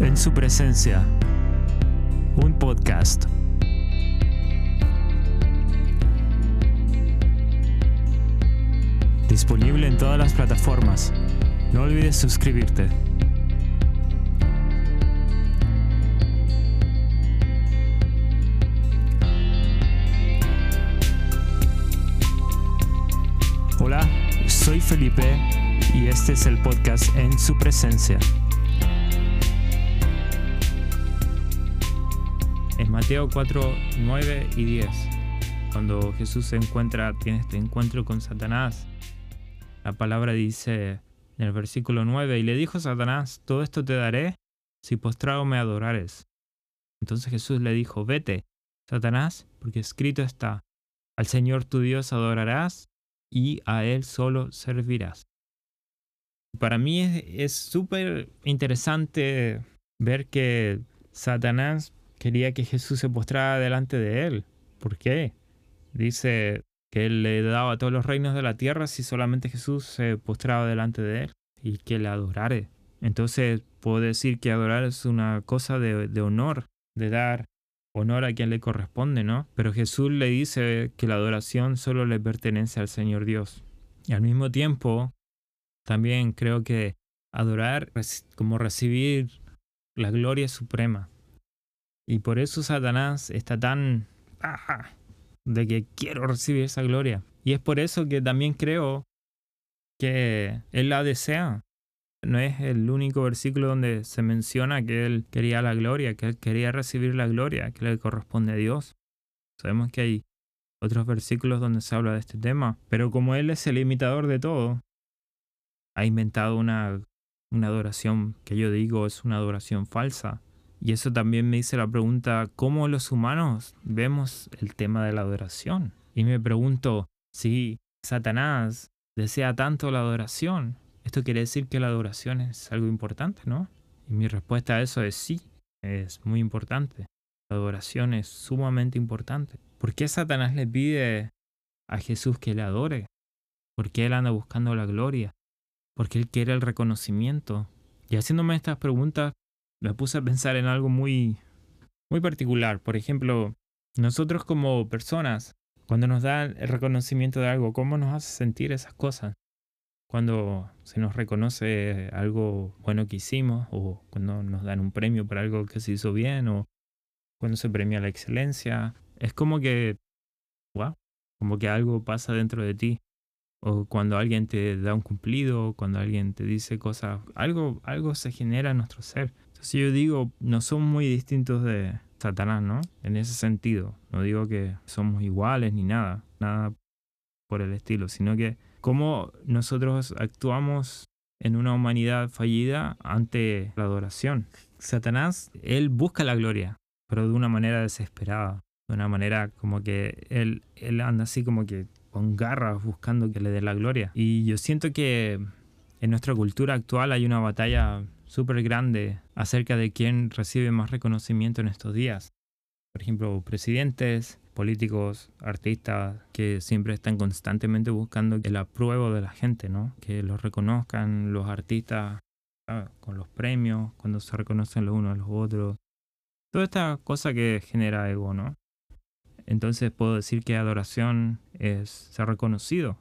en su presencia. Un podcast. Disponible en todas las plataformas. No olvides suscribirte. Hola, soy Felipe y este es el podcast En su presencia. Mateo 4, 9 y 10, cuando Jesús se encuentra, tiene este encuentro con Satanás, la palabra dice en el versículo 9, y le dijo Satanás, todo esto te daré si postrado me adorares. Entonces Jesús le dijo, vete, Satanás, porque escrito está, al Señor tu Dios adorarás y a Él solo servirás. Para mí es súper interesante ver que Satanás quería que Jesús se postrara delante de él. ¿Por qué? Dice que él le daba todos los reinos de la tierra si solamente Jesús se postraba delante de él y que le adorare. Entonces puedo decir que adorar es una cosa de, de honor, de dar honor a quien le corresponde, ¿no? Pero Jesús le dice que la adoración solo le pertenece al Señor Dios. Y al mismo tiempo, también creo que adorar es como recibir la gloria suprema. Y por eso Satanás está tan de que quiero recibir esa gloria. Y es por eso que también creo que él la desea. No es el único versículo donde se menciona que él quería la gloria, que él quería recibir la gloria que le corresponde a Dios. Sabemos que hay otros versículos donde se habla de este tema, pero como él es el imitador de todo, ha inventado una, una adoración que yo digo es una adoración falsa. Y eso también me dice la pregunta, ¿cómo los humanos vemos el tema de la adoración? Y me pregunto, si Satanás desea tanto la adoración, esto quiere decir que la adoración es algo importante, ¿no? Y mi respuesta a eso es sí, es muy importante. La adoración es sumamente importante. ¿Por qué Satanás le pide a Jesús que le adore? ¿Por qué él anda buscando la gloria? Porque él quiere el reconocimiento. Y haciéndome estas preguntas, me puse a pensar en algo muy, muy particular. Por ejemplo, nosotros como personas, cuando nos dan el reconocimiento de algo, ¿cómo nos hace sentir esas cosas? Cuando se nos reconoce algo bueno que hicimos, o cuando nos dan un premio por algo que se hizo bien, o cuando se premia la excelencia, es como que, wow, como que algo pasa dentro de ti. O cuando alguien te da un cumplido, cuando alguien te dice cosas, algo, algo se genera en nuestro ser. Entonces yo digo, no son muy distintos de Satanás, ¿no? En ese sentido. No digo que somos iguales ni nada, nada por el estilo, sino que cómo nosotros actuamos en una humanidad fallida ante la adoración. Satanás, él busca la gloria, pero de una manera desesperada, de una manera como que él, él anda así como que con garras buscando que le dé la gloria. Y yo siento que en nuestra cultura actual hay una batalla súper grande acerca de quién recibe más reconocimiento en estos días. Por ejemplo, presidentes, políticos, artistas que siempre están constantemente buscando el apruebo de la gente, ¿no? Que los reconozcan los artistas ah, con los premios, cuando se reconocen los unos a los otros. Toda esta cosa que genera ego, ¿no? Entonces puedo decir que adoración es ser reconocido,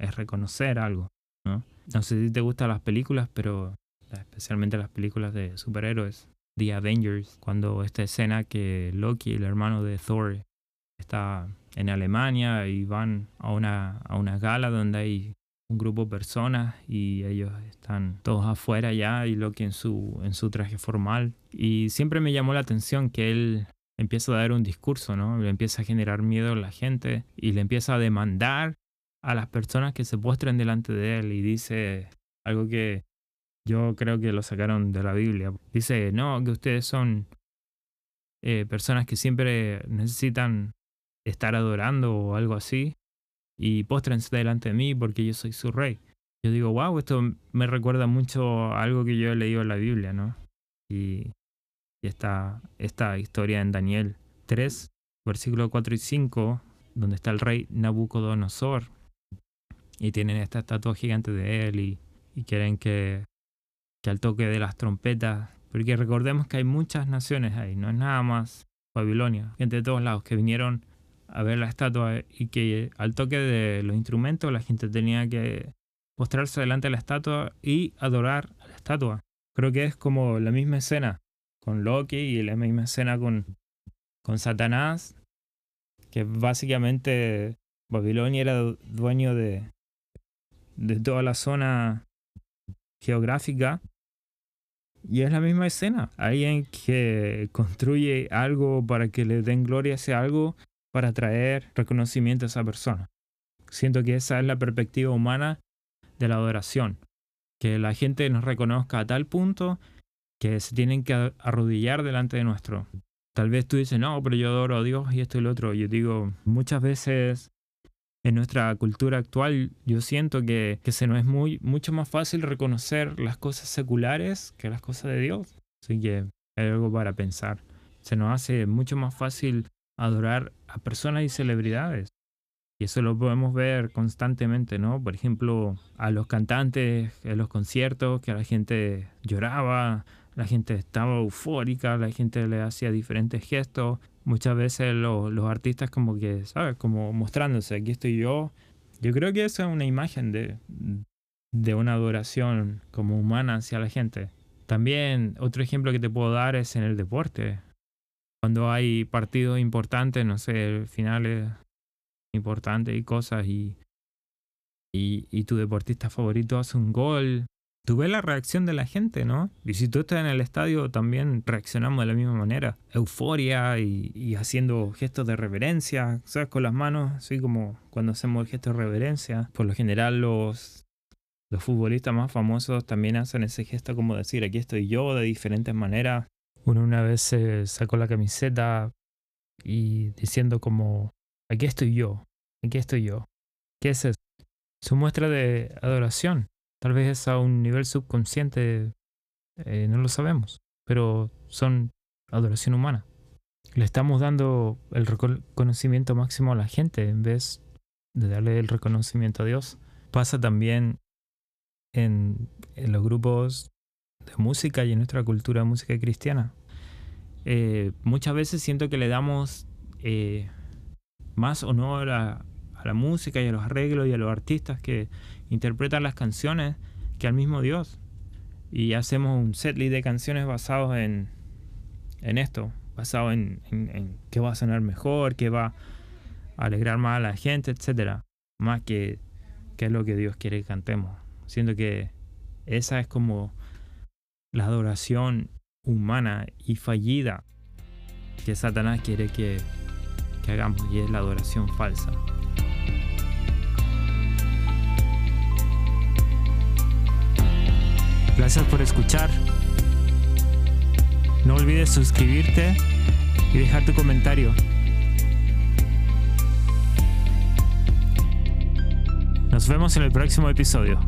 es reconocer algo, ¿no? No sé si te gustan las películas, pero especialmente las películas de superhéroes, The Avengers, cuando esta escena que Loki, el hermano de Thor, está en Alemania y van a una, a una gala donde hay un grupo de personas y ellos están todos afuera ya y Loki en su, en su traje formal. Y siempre me llamó la atención que él empieza a dar un discurso, ¿no? Le empieza a generar miedo a la gente y le empieza a demandar a las personas que se postren delante de él y dice algo que yo creo que lo sacaron de la Biblia. Dice, no, que ustedes son eh, personas que siempre necesitan estar adorando o algo así y póstrense delante de mí porque yo soy su rey. Yo digo, wow, esto me recuerda mucho a algo que yo he leído en la Biblia, ¿no? Y, y esta, esta historia en Daniel 3, versículos 4 y 5, donde está el rey Nabucodonosor y tienen esta estatua gigante de él y, y quieren que que al toque de las trompetas Porque recordemos que hay muchas naciones ahí, no es nada más Babilonia, gente de todos lados que vinieron a ver la estatua y que al toque de los instrumentos la gente tenía que postrarse delante de la estatua y adorar a la estatua. Creo que es como la misma escena con Loki y la misma escena con, con Satanás, que básicamente Babilonia era dueño de, de toda la zona geográfica. Y es la misma escena. Alguien que construye algo para que le den gloria a algo para traer reconocimiento a esa persona. Siento que esa es la perspectiva humana de la adoración. Que la gente nos reconozca a tal punto que se tienen que arrodillar delante de nuestro. Tal vez tú dices, no, pero yo adoro a Dios y esto y lo otro. Yo digo, muchas veces en nuestra cultura actual yo siento que, que se nos es muy, mucho más fácil reconocer las cosas seculares que las cosas de Dios. Así que hay algo para pensar. Se nos hace mucho más fácil adorar a personas y celebridades. Y eso lo podemos ver constantemente, ¿no? Por ejemplo, a los cantantes, en los conciertos, que la gente lloraba, la gente estaba eufórica, la gente le hacía diferentes gestos. Muchas veces los artistas como que, ¿sabes? Como mostrándose, aquí estoy yo. Yo creo que eso es una imagen de, de una adoración como humana hacia la gente. También otro ejemplo que te puedo dar es en el deporte. Cuando hay partidos importantes, no sé, finales importantes y cosas y, y, y tu deportista favorito hace un gol, tú ves la reacción de la gente, ¿no? Y si tú estás en el estadio, también reaccionamos de la misma manera. Euforia y, haciendo gestos de reverencia, ¿sabes? Con las manos, así como cuando hacemos el gesto de reverencia. Por lo general, los, los futbolistas más famosos también hacen ese gesto como decir, aquí estoy yo, de diferentes maneras. Uno una vez se sacó la camiseta y diciendo como, aquí estoy yo, aquí estoy yo. ¿Qué es eso? Su muestra de adoración. Tal vez es a un nivel subconsciente, eh, no lo sabemos, pero son adoración humana. Le estamos dando el reconocimiento máximo a la gente en vez de darle el reconocimiento a Dios. Pasa también en, los grupos de música y en nuestra cultura de música cristiana. Eh, muchas veces siento que le damos eh, más honor a, a la música y a los arreglos y a los artistas que interpretan las canciones que al mismo Dios. Y hacemos un setlist de canciones basados en, en esto, basado en, en, qué va a sonar mejor, qué va a alegrar más a la gente, etc. Más que qué es lo que Dios quiere que cantemos. Siento que esa es como la adoración humana y fallida que Satanás quiere que, que hagamos y es la adoración falsa. Gracias por escuchar. No olvides suscribirte y dejar tu comentario. Nos vemos en el próximo episodio.